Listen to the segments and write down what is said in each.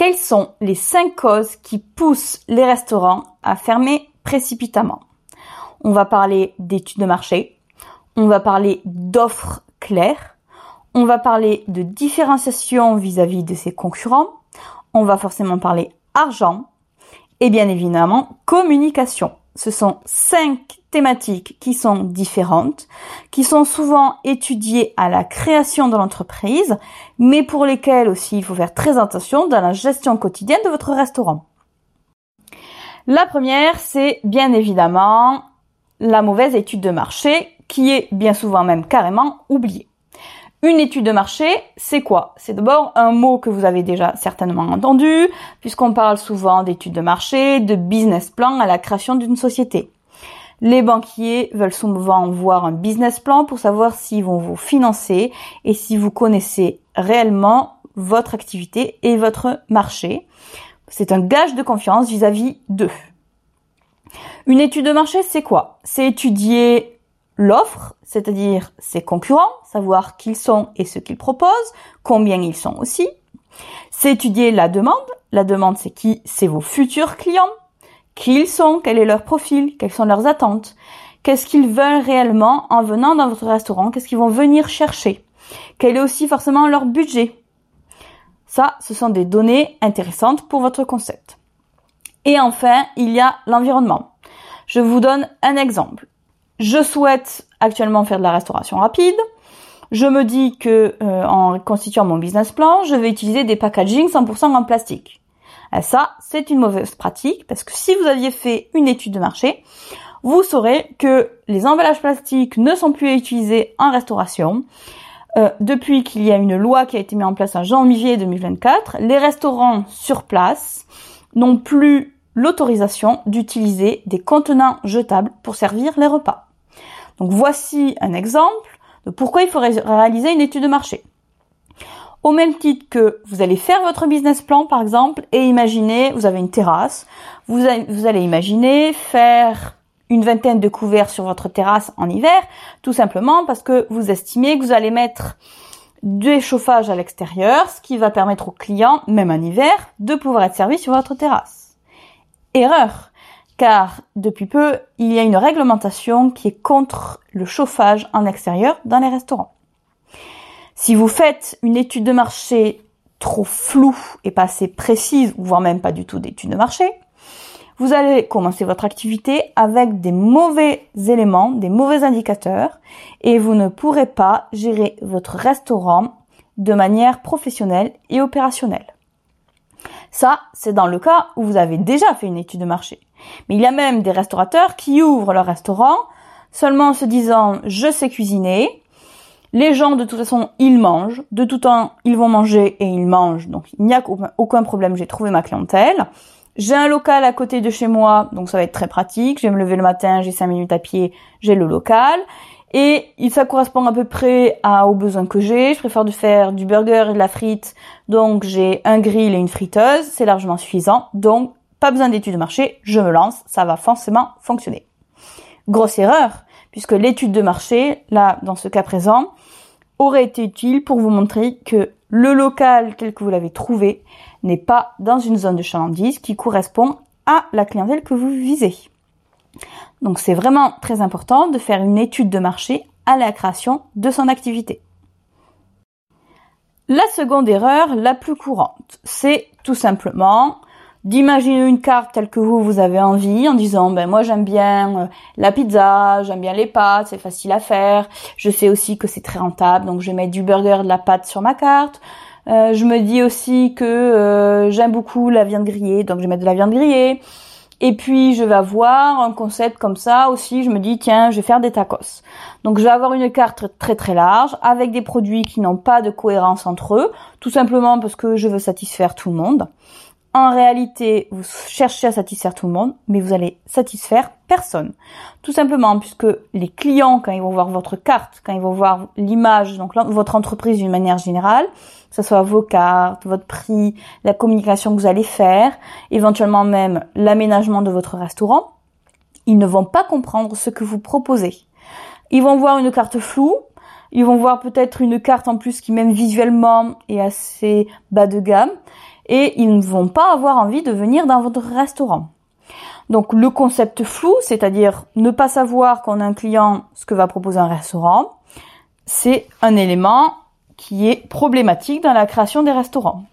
Quelles sont les cinq causes qui poussent les restaurants à fermer précipitamment? On va parler d'études de marché, on va parler d'offres claires, on va parler de différenciation vis-à-vis de ses concurrents, on va forcément parler argent et bien évidemment communication. Ce sont cinq thématiques qui sont différentes, qui sont souvent étudiées à la création de l'entreprise, mais pour lesquelles aussi il faut faire très attention dans la gestion quotidienne de votre restaurant. La première, c'est bien évidemment la mauvaise étude de marché, qui est bien souvent même carrément oubliée. Une étude de marché, c'est quoi? C'est d'abord un mot que vous avez déjà certainement entendu, puisqu'on parle souvent d'études de marché, de business plan à la création d'une société. Les banquiers veulent souvent voir un business plan pour savoir s'ils vont vous financer et si vous connaissez réellement votre activité et votre marché. C'est un gage de confiance vis-à-vis d'eux. Une étude de marché, c'est quoi? C'est étudier l'offre, c'est-à-dire ses concurrents, savoir qui ils sont et ce qu'ils proposent, combien ils sont aussi. C'est étudier la demande. La demande, c'est qui? C'est vos futurs clients. Qui ils sont? Quel est leur profil? Quelles sont leurs attentes? Qu'est-ce qu'ils veulent réellement en venant dans votre restaurant? Qu'est-ce qu'ils vont venir chercher? Quel est aussi forcément leur budget? Ça, ce sont des données intéressantes pour votre concept. Et enfin, il y a l'environnement. Je vous donne un exemple je souhaite actuellement faire de la restauration rapide. Je me dis que euh, en constituant mon business plan, je vais utiliser des packaging 100% en plastique. Ça, c'est une mauvaise pratique parce que si vous aviez fait une étude de marché, vous saurez que les emballages plastiques ne sont plus utilisés en restauration. Euh, depuis qu'il y a une loi qui a été mise en place en janvier 2024, les restaurants sur place n'ont plus l'autorisation d'utiliser des contenants jetables pour servir les repas. Donc voici un exemple de pourquoi il faudrait réaliser une étude de marché. Au même titre que vous allez faire votre business plan par exemple et imaginer, vous avez une terrasse, vous, allez imaginer faire une vingtaine de couverts sur votre terrasse en hiver, tout simplement parce que vous estimez que vous allez mettre du chauffage à l'extérieur, ce qui va permettre aux clients, même en hiver, de pouvoir être servis sur votre terrasse. Erreur car depuis peu, il y a une réglementation qui est contre le chauffage en extérieur dans les restaurants. Si vous faites une étude de marché trop floue et pas assez précise, voire même pas du tout d'étude de marché, vous allez commencer votre activité avec des mauvais éléments, des mauvais indicateurs, et vous ne pourrez pas gérer votre restaurant de manière professionnelle et opérationnelle. Ça, c'est dans le cas où vous avez déjà fait une étude de marché. Mais il y a même des restaurateurs qui ouvrent leur restaurant seulement en se disant je sais cuisiner. Les gens de toute façon ils mangent, de tout temps ils vont manger et ils mangent, donc il n'y a aucun problème, j'ai trouvé ma clientèle. J'ai un local à côté de chez moi, donc ça va être très pratique. Je vais me lever le matin, j'ai cinq minutes à pied, j'ai le local. Et ça correspond à peu près à, aux besoins que j'ai. Je préfère de faire du burger et de la frite. Donc j'ai un grill et une friteuse. C'est largement suffisant. Donc pas besoin d'étude de marché, je me lance, ça va forcément fonctionner. Grosse erreur, puisque l'étude de marché, là, dans ce cas présent, aurait été utile pour vous montrer que le local tel que vous l'avez trouvé n'est pas dans une zone de chalandise qui correspond à la clientèle que vous visez. Donc c'est vraiment très important de faire une étude de marché à la création de son activité. La seconde erreur, la plus courante, c'est tout simplement d'imaginer une carte telle que vous, vous avez envie, en disant, ben moi j'aime bien euh, la pizza, j'aime bien les pâtes, c'est facile à faire, je sais aussi que c'est très rentable, donc je vais mettre du burger, de la pâte sur ma carte. Euh, je me dis aussi que euh, j'aime beaucoup la viande grillée, donc je vais mettre de la viande grillée. Et puis je vais avoir un concept comme ça aussi, je me dis tiens, je vais faire des tacos. Donc je vais avoir une carte très très large avec des produits qui n'ont pas de cohérence entre eux, tout simplement parce que je veux satisfaire tout le monde. En réalité, vous cherchez à satisfaire tout le monde, mais vous allez satisfaire personne. Tout simplement puisque les clients, quand ils vont voir votre carte, quand ils vont voir l'image, donc votre entreprise d'une manière générale, que ce soit vos cartes, votre prix, la communication que vous allez faire, éventuellement même l'aménagement de votre restaurant, ils ne vont pas comprendre ce que vous proposez. Ils vont voir une carte floue, ils vont voir peut-être une carte en plus qui même visuellement est assez bas de gamme, et ils ne vont pas avoir envie de venir dans votre restaurant. Donc le concept flou, c'est-à-dire ne pas savoir qu'on a un client ce que va proposer un restaurant, c'est un élément qui est problématique dans la création des restaurants.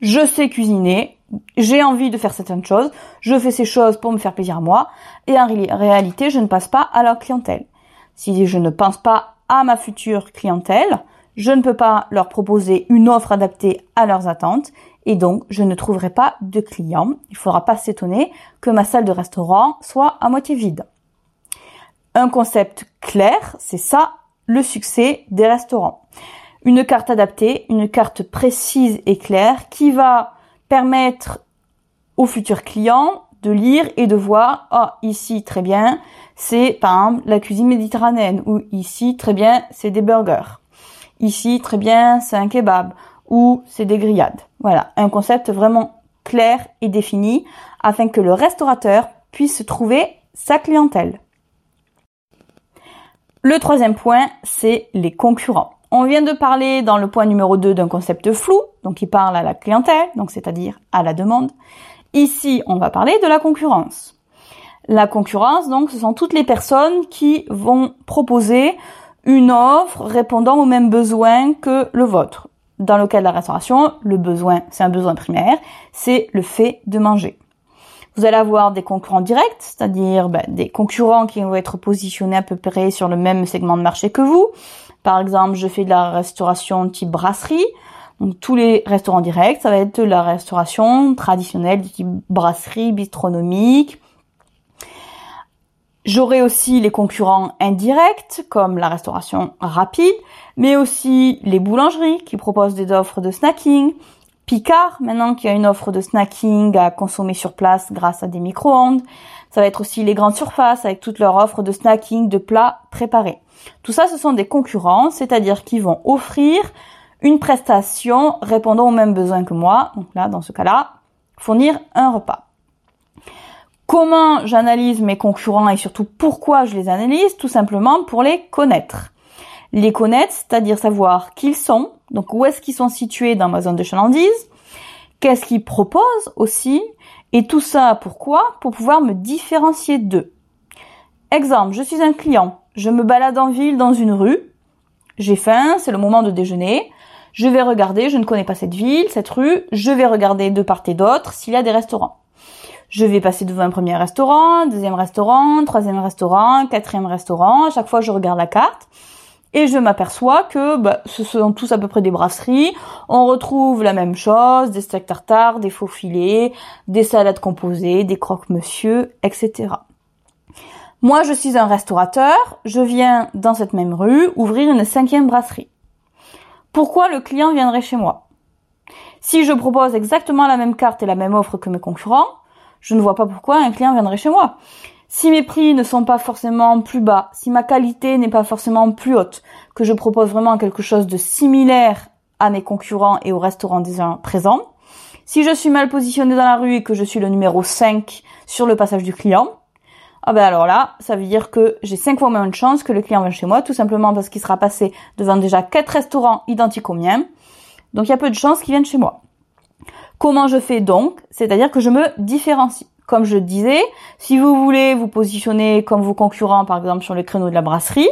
Je sais cuisiner, j'ai envie de faire certaines choses, je fais ces choses pour me faire plaisir à moi, et en réalité, je ne passe pas à la clientèle. Si je ne pense pas à ma future clientèle, je ne peux pas leur proposer une offre adaptée à leurs attentes et donc je ne trouverai pas de clients. Il faudra pas s'étonner que ma salle de restaurant soit à moitié vide. Un concept clair, c'est ça le succès des restaurants. Une carte adaptée, une carte précise et claire qui va permettre aux futurs clients de lire et de voir, ah, ici, très bien, c'est, par exemple, la cuisine méditerranéenne, ou ici, très bien, c'est des burgers. Ici, très bien, c'est un kebab, ou c'est des grillades. Voilà, un concept vraiment clair et défini, afin que le restaurateur puisse trouver sa clientèle. Le troisième point, c'est les concurrents. On vient de parler dans le point numéro 2 d'un concept flou, donc qui parle à la clientèle, donc c'est-à-dire à la demande. Ici, on va parler de la concurrence. La concurrence, donc, ce sont toutes les personnes qui vont proposer une offre répondant aux mêmes besoins que le vôtre. Dans le cas de la restauration, le besoin, c'est un besoin primaire, c'est le fait de manger. Vous allez avoir des concurrents directs, c'est-à-dire ben, des concurrents qui vont être positionnés à peu près sur le même segment de marché que vous. Par exemple, je fais de la restauration type brasserie. Donc tous les restaurants directs, ça va être de la restauration traditionnelle type brasserie, bistronomique. J'aurai aussi les concurrents indirects comme la restauration rapide, mais aussi les boulangeries qui proposent des offres de snacking, Picard, maintenant qui a une offre de snacking à consommer sur place grâce à des micro-ondes. Ça va être aussi les grandes surfaces avec toutes leurs offres de snacking, de plats préparés. Tout ça, ce sont des concurrents, c'est-à-dire qui vont offrir une prestation répondant aux mêmes besoins que moi. Donc là, dans ce cas-là, fournir un repas. Comment j'analyse mes concurrents et surtout pourquoi je les analyse Tout simplement pour les connaître. Les connaître, c'est-à-dire savoir qui ils sont, donc où est-ce qu'ils sont situés dans ma zone de chalandise, qu'est-ce qu'ils proposent aussi, et tout ça pourquoi? Pour pouvoir me différencier d'eux. Exemple, je suis un client, je me balade en ville dans une rue, j'ai faim, c'est le moment de déjeuner, je vais regarder, je ne connais pas cette ville, cette rue, je vais regarder de part et d'autre s'il y a des restaurants. Je vais passer devant un premier restaurant, deuxième restaurant, troisième restaurant, quatrième restaurant, à chaque fois je regarde la carte et je m'aperçois que bah, ce sont tous à peu près des brasseries. On retrouve la même chose, des steaks tartare, des faux filets, des salades composées, des croque-monsieur, etc. Moi, je suis un restaurateur, je viens dans cette même rue ouvrir une cinquième brasserie. Pourquoi le client viendrait chez moi? Si je propose exactement la même carte et la même offre que mes concurrents, je ne vois pas pourquoi un client viendrait chez moi. Si mes prix ne sont pas forcément plus bas, si ma qualité n'est pas forcément plus haute, que je propose vraiment quelque chose de similaire à mes concurrents et aux restaurants déjà présents, si je suis mal positionné dans la rue et que je suis le numéro 5 sur le passage du client, ah ben alors là, ça veut dire que j'ai 5 fois moins de chances que le client vienne chez moi, tout simplement parce qu'il sera passé devant déjà 4 restaurants identiques aux miens. Donc il y a peu de chances qu'il vienne chez moi. Comment je fais donc C'est-à-dire que je me différencie. Comme je disais, si vous voulez vous positionner comme vos concurrents, par exemple sur le créneau de la brasserie,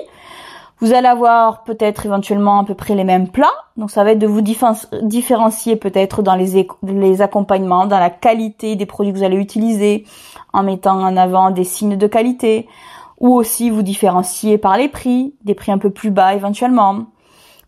vous allez avoir peut-être éventuellement à peu près les mêmes plats. Donc ça va être de vous différencier peut-être dans les, les accompagnements, dans la qualité des produits que vous allez utiliser, en mettant en avant des signes de qualité, ou aussi vous différencier par les prix, des prix un peu plus bas éventuellement,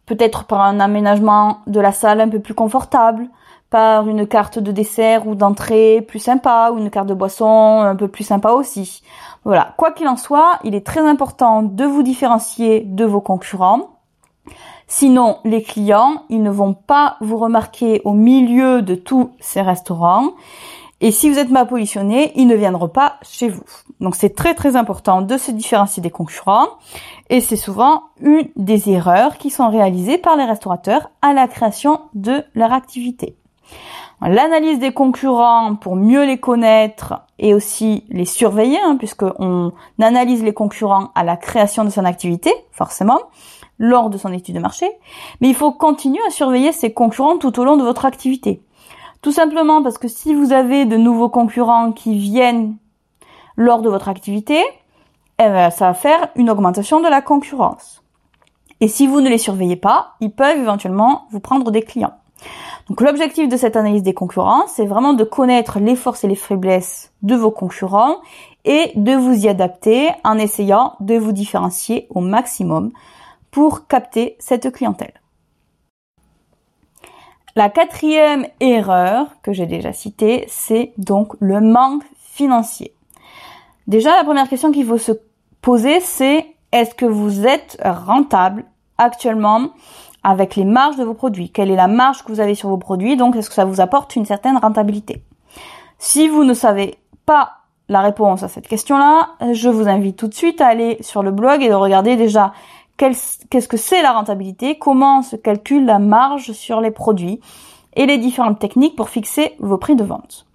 peut-être par un aménagement de la salle un peu plus confortable, par une carte de dessert ou d'entrée plus sympa ou une carte de boisson un peu plus sympa aussi. Voilà, quoi qu'il en soit, il est très important de vous différencier de vos concurrents. Sinon, les clients, ils ne vont pas vous remarquer au milieu de tous ces restaurants. Et si vous êtes mal positionné, ils ne viendront pas chez vous. Donc c'est très très important de se différencier des concurrents. Et c'est souvent une des erreurs qui sont réalisées par les restaurateurs à la création de leur activité. L'analyse des concurrents pour mieux les connaître et aussi les surveiller, hein, puisqu'on analyse les concurrents à la création de son activité, forcément, lors de son étude de marché. Mais il faut continuer à surveiller ces concurrents tout au long de votre activité. Tout simplement parce que si vous avez de nouveaux concurrents qui viennent lors de votre activité, eh ben, ça va faire une augmentation de la concurrence. Et si vous ne les surveillez pas, ils peuvent éventuellement vous prendre des clients. Donc l'objectif de cette analyse des concurrents, c'est vraiment de connaître les forces et les faiblesses de vos concurrents et de vous y adapter en essayant de vous différencier au maximum pour capter cette clientèle. La quatrième erreur que j'ai déjà citée, c'est donc le manque financier. Déjà, la première question qu'il faut se poser, c'est est-ce que vous êtes rentable actuellement avec les marges de vos produits Quelle est la marge que vous avez sur vos produits Donc, est-ce que ça vous apporte une certaine rentabilité? Si vous ne savez pas la réponse à cette question-là, je vous invite tout de suite à aller sur le blog et de regarder déjà qu'est-ce que c'est la rentabilité, comment se calcule la marge sur les produits et les différentes techniques pour fixer vos prix de vente.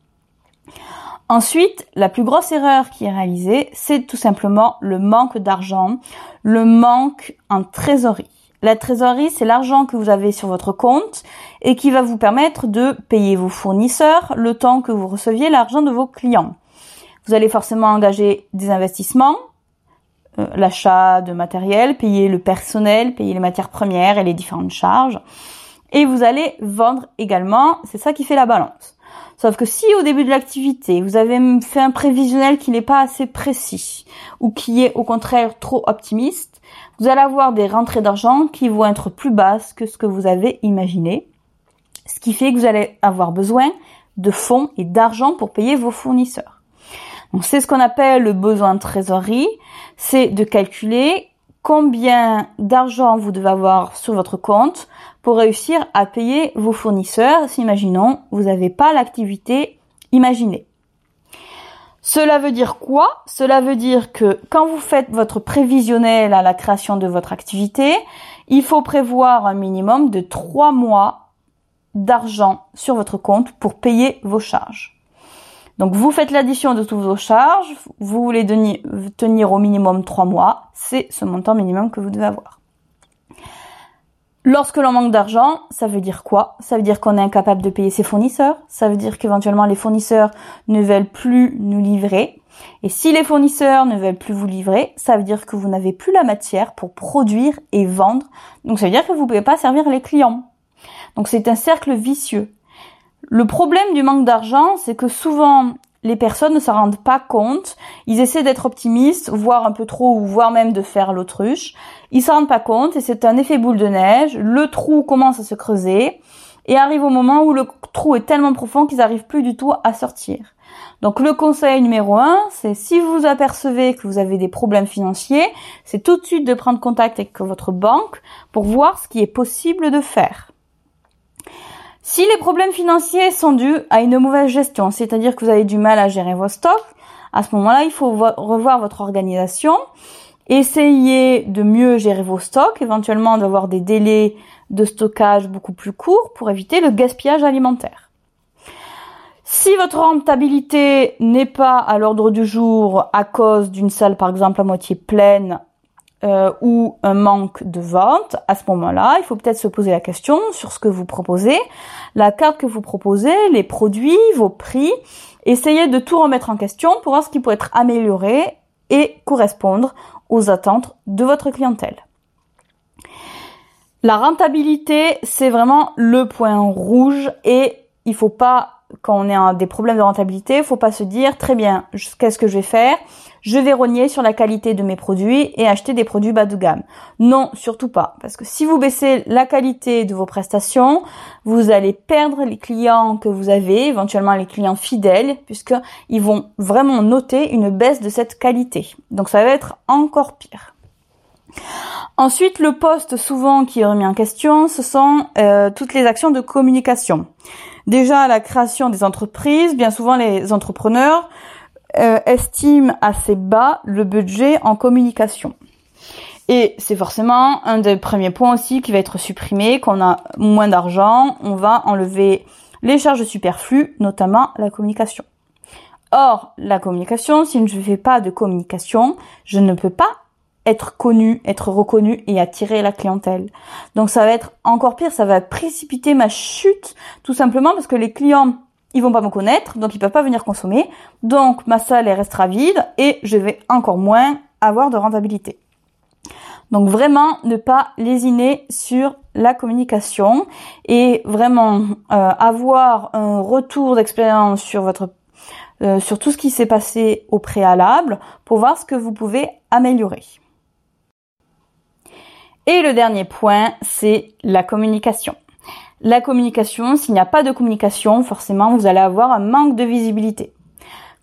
Ensuite, la plus grosse erreur qui est réalisée, c'est tout simplement le manque d'argent, le manque en trésorerie. La trésorerie, c'est l'argent que vous avez sur votre compte et qui va vous permettre de payer vos fournisseurs le temps que vous receviez l'argent de vos clients. Vous allez forcément engager des investissements, euh, l'achat de matériel, payer le personnel, payer les matières premières et les différentes charges. Et vous allez vendre également, c'est ça qui fait la balance. Sauf que si au début de l'activité, vous avez fait un prévisionnel qui n'est pas assez précis ou qui est au contraire trop optimiste, vous allez avoir des rentrées d'argent qui vont être plus basses que ce que vous avez imaginé. Ce qui fait que vous allez avoir besoin de fonds et d'argent pour payer vos fournisseurs. Donc c'est ce qu'on appelle le besoin de trésorerie, c'est de calculer combien d'argent vous devez avoir sur votre compte pour réussir à payer vos fournisseurs si, imaginons, vous n'avez pas l'activité imaginée. Cela veut dire quoi? Cela veut dire que quand vous faites votre prévisionnel à la création de votre activité, il faut prévoir un minimum de trois mois d'argent sur votre compte pour payer vos charges. Donc vous faites l'addition de toutes vos charges, vous voulez tenir au minimum 3 mois, c'est ce montant minimum que vous devez avoir. Lorsque l'on manque d'argent, ça veut dire quoi? Ça veut dire qu'on est incapable de payer ses fournisseurs, ça veut dire qu'éventuellement les fournisseurs ne veulent plus nous livrer? Et si les fournisseurs ne veulent plus vous livrer, ça veut dire que vous n'avez plus la matière pour produire et vendre. Donc ça veut dire que vous ne pouvez pas servir les clients. Donc c'est un cercle vicieux. Le problème du manque d'argent, c'est que souvent les personnes ne s'en rendent pas compte. Ils essaient d'être optimistes, voire un peu trop, ou voire même de faire l'autruche. Ils s'en rendent pas compte et c'est un effet boule de neige. Le trou commence à se creuser et arrive au moment où le trou est tellement profond qu'ils n'arrivent plus du tout à sortir. Donc le conseil numéro un, c'est si vous apercevez que vous avez des problèmes financiers, c'est tout de suite de prendre contact avec votre banque pour voir ce qui est possible de faire. Si les problèmes financiers sont dus à une mauvaise gestion, c'est-à-dire que vous avez du mal à gérer vos stocks, à ce moment-là, il faut revoir votre organisation, essayer de mieux gérer vos stocks, éventuellement d'avoir des délais de stockage beaucoup plus courts pour éviter le gaspillage alimentaire. Si votre rentabilité n'est pas à l'ordre du jour à cause d'une salle par exemple à moitié pleine euh, ou un manque de vente, à ce moment-là, il faut peut-être se poser la question sur ce que vous proposez, la carte que vous proposez, les produits, vos prix. Essayez de tout remettre en question pour voir ce qui peut être amélioré et correspondre aux attentes de votre clientèle. La rentabilité, c'est vraiment le point rouge et il faut pas quand on est en des problèmes de rentabilité, il faut pas se dire très bien, qu'est-ce que je vais faire? Je vais rogner sur la qualité de mes produits et acheter des produits bas de gamme. Non, surtout pas, parce que si vous baissez la qualité de vos prestations, vous allez perdre les clients que vous avez, éventuellement les clients fidèles, puisque ils vont vraiment noter une baisse de cette qualité. Donc ça va être encore pire. Ensuite, le poste souvent qui est remis en question, ce sont euh, toutes les actions de communication. Déjà, la création des entreprises, bien souvent les entrepreneurs euh, estiment assez bas le budget en communication. Et c'est forcément un des premiers points aussi qui va être supprimé, qu'on a moins d'argent, on va enlever les charges superflues, notamment la communication. Or, la communication, si je ne fais pas de communication, je ne peux pas être connu, être reconnu et attirer la clientèle. Donc ça va être encore pire, ça va précipiter ma chute tout simplement parce que les clients ils vont pas me connaître, donc ils peuvent pas venir consommer. Donc ma salle restera vide et je vais encore moins avoir de rentabilité. Donc vraiment ne pas lésiner sur la communication et vraiment euh, avoir un retour d'expérience sur votre euh, sur tout ce qui s'est passé au préalable pour voir ce que vous pouvez améliorer. Et le dernier point, c'est la communication. La communication, s'il n'y a pas de communication, forcément, vous allez avoir un manque de visibilité.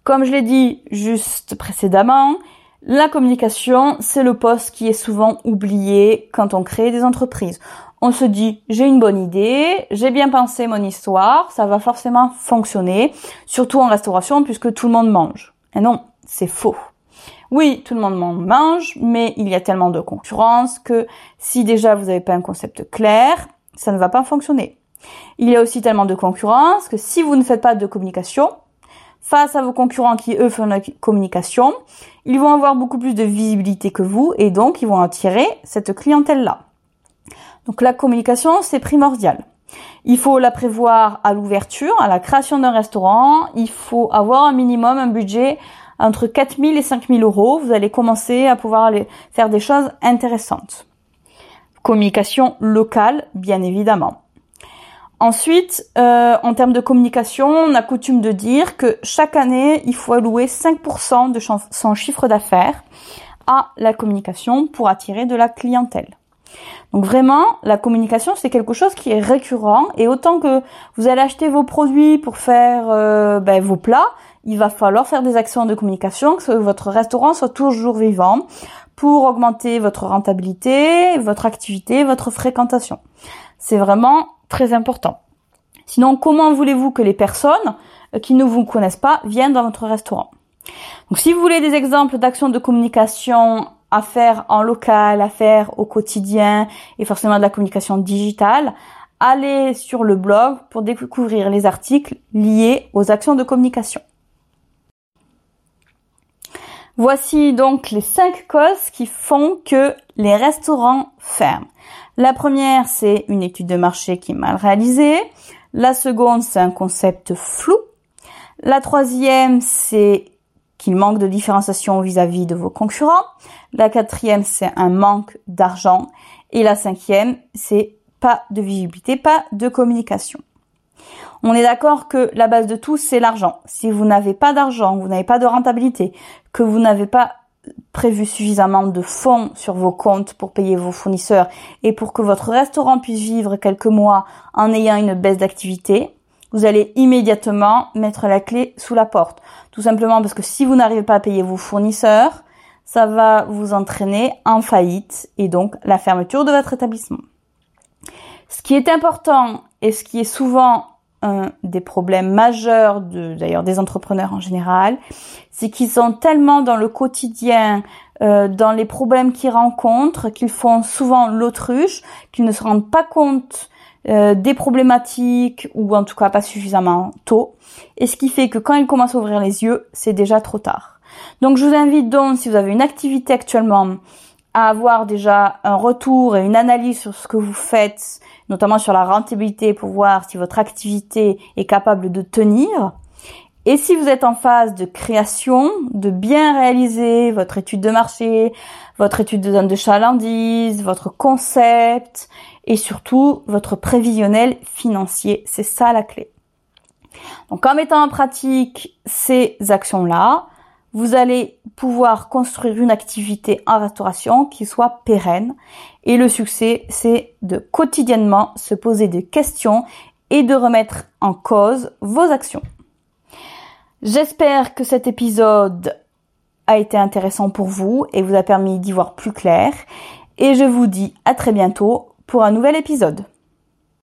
Comme je l'ai dit juste précédemment, la communication, c'est le poste qui est souvent oublié quand on crée des entreprises. On se dit, j'ai une bonne idée, j'ai bien pensé mon histoire, ça va forcément fonctionner, surtout en restauration puisque tout le monde mange. Et non, c'est faux. Oui, tout le monde mange, mais il y a tellement de concurrence que si déjà vous n'avez pas un concept clair, ça ne va pas fonctionner. Il y a aussi tellement de concurrence que si vous ne faites pas de communication, face à vos concurrents qui eux font la communication, ils vont avoir beaucoup plus de visibilité que vous et donc ils vont attirer cette clientèle-là. Donc la communication, c'est primordial. Il faut la prévoir à l'ouverture, à la création d'un restaurant. Il faut avoir un minimum, un budget entre 4000 et 5000 euros. Vous allez commencer à pouvoir aller faire des choses intéressantes. Communication locale, bien évidemment. Ensuite, euh, en termes de communication, on a coutume de dire que chaque année, il faut allouer 5% de son chiffre d'affaires à la communication pour attirer de la clientèle. Donc vraiment, la communication, c'est quelque chose qui est récurrent et autant que vous allez acheter vos produits pour faire euh, ben, vos plats, il va falloir faire des actions de communication, que votre restaurant soit toujours vivant, pour augmenter votre rentabilité, votre activité, votre fréquentation. C'est vraiment très important. Sinon, comment voulez-vous que les personnes euh, qui ne vous connaissent pas viennent dans votre restaurant? Donc, si vous voulez des exemples d'actions de communication à faire en local, à faire au quotidien et forcément de la communication digitale, allez sur le blog pour découvrir les articles liés aux actions de communication. Voici donc les cinq causes qui font que les restaurants ferment. La première, c'est une étude de marché qui est mal réalisée. La seconde, c'est un concept flou. La troisième, c'est qu'il manque de différenciation vis-à-vis de vos concurrents. La quatrième, c'est un manque d'argent. Et la cinquième, c'est pas de visibilité, pas de communication. On est d'accord que la base de tout, c'est l'argent. Si vous n'avez pas d'argent, vous n'avez pas de rentabilité, que vous n'avez pas prévu suffisamment de fonds sur vos comptes pour payer vos fournisseurs et pour que votre restaurant puisse vivre quelques mois en ayant une baisse d'activité, vous allez immédiatement mettre la clé sous la porte. Tout simplement parce que si vous n'arrivez pas à payer vos fournisseurs, ça va vous entraîner en faillite et donc la fermeture de votre établissement. Ce qui est important et ce qui est souvent un des problèmes majeurs d'ailleurs des entrepreneurs en général, c'est qu'ils sont tellement dans le quotidien, euh, dans les problèmes qu'ils rencontrent, qu'ils font souvent l'autruche, qu'ils ne se rendent pas compte euh, des problématiques ou en tout cas pas suffisamment tôt. Et ce qui fait que quand ils commencent à ouvrir les yeux, c'est déjà trop tard. Donc je vous invite donc, si vous avez une activité actuellement, à avoir déjà un retour et une analyse sur ce que vous faites, notamment sur la rentabilité pour voir si votre activité est capable de tenir. Et si vous êtes en phase de création, de bien réaliser votre étude de marché, votre étude de zone de chalandise, votre concept et surtout votre prévisionnel financier, c'est ça la clé. Donc en mettant en pratique ces actions-là, vous allez pouvoir construire une activité en restauration qui soit pérenne. Et le succès, c'est de quotidiennement se poser des questions et de remettre en cause vos actions. J'espère que cet épisode a été intéressant pour vous et vous a permis d'y voir plus clair. Et je vous dis à très bientôt pour un nouvel épisode.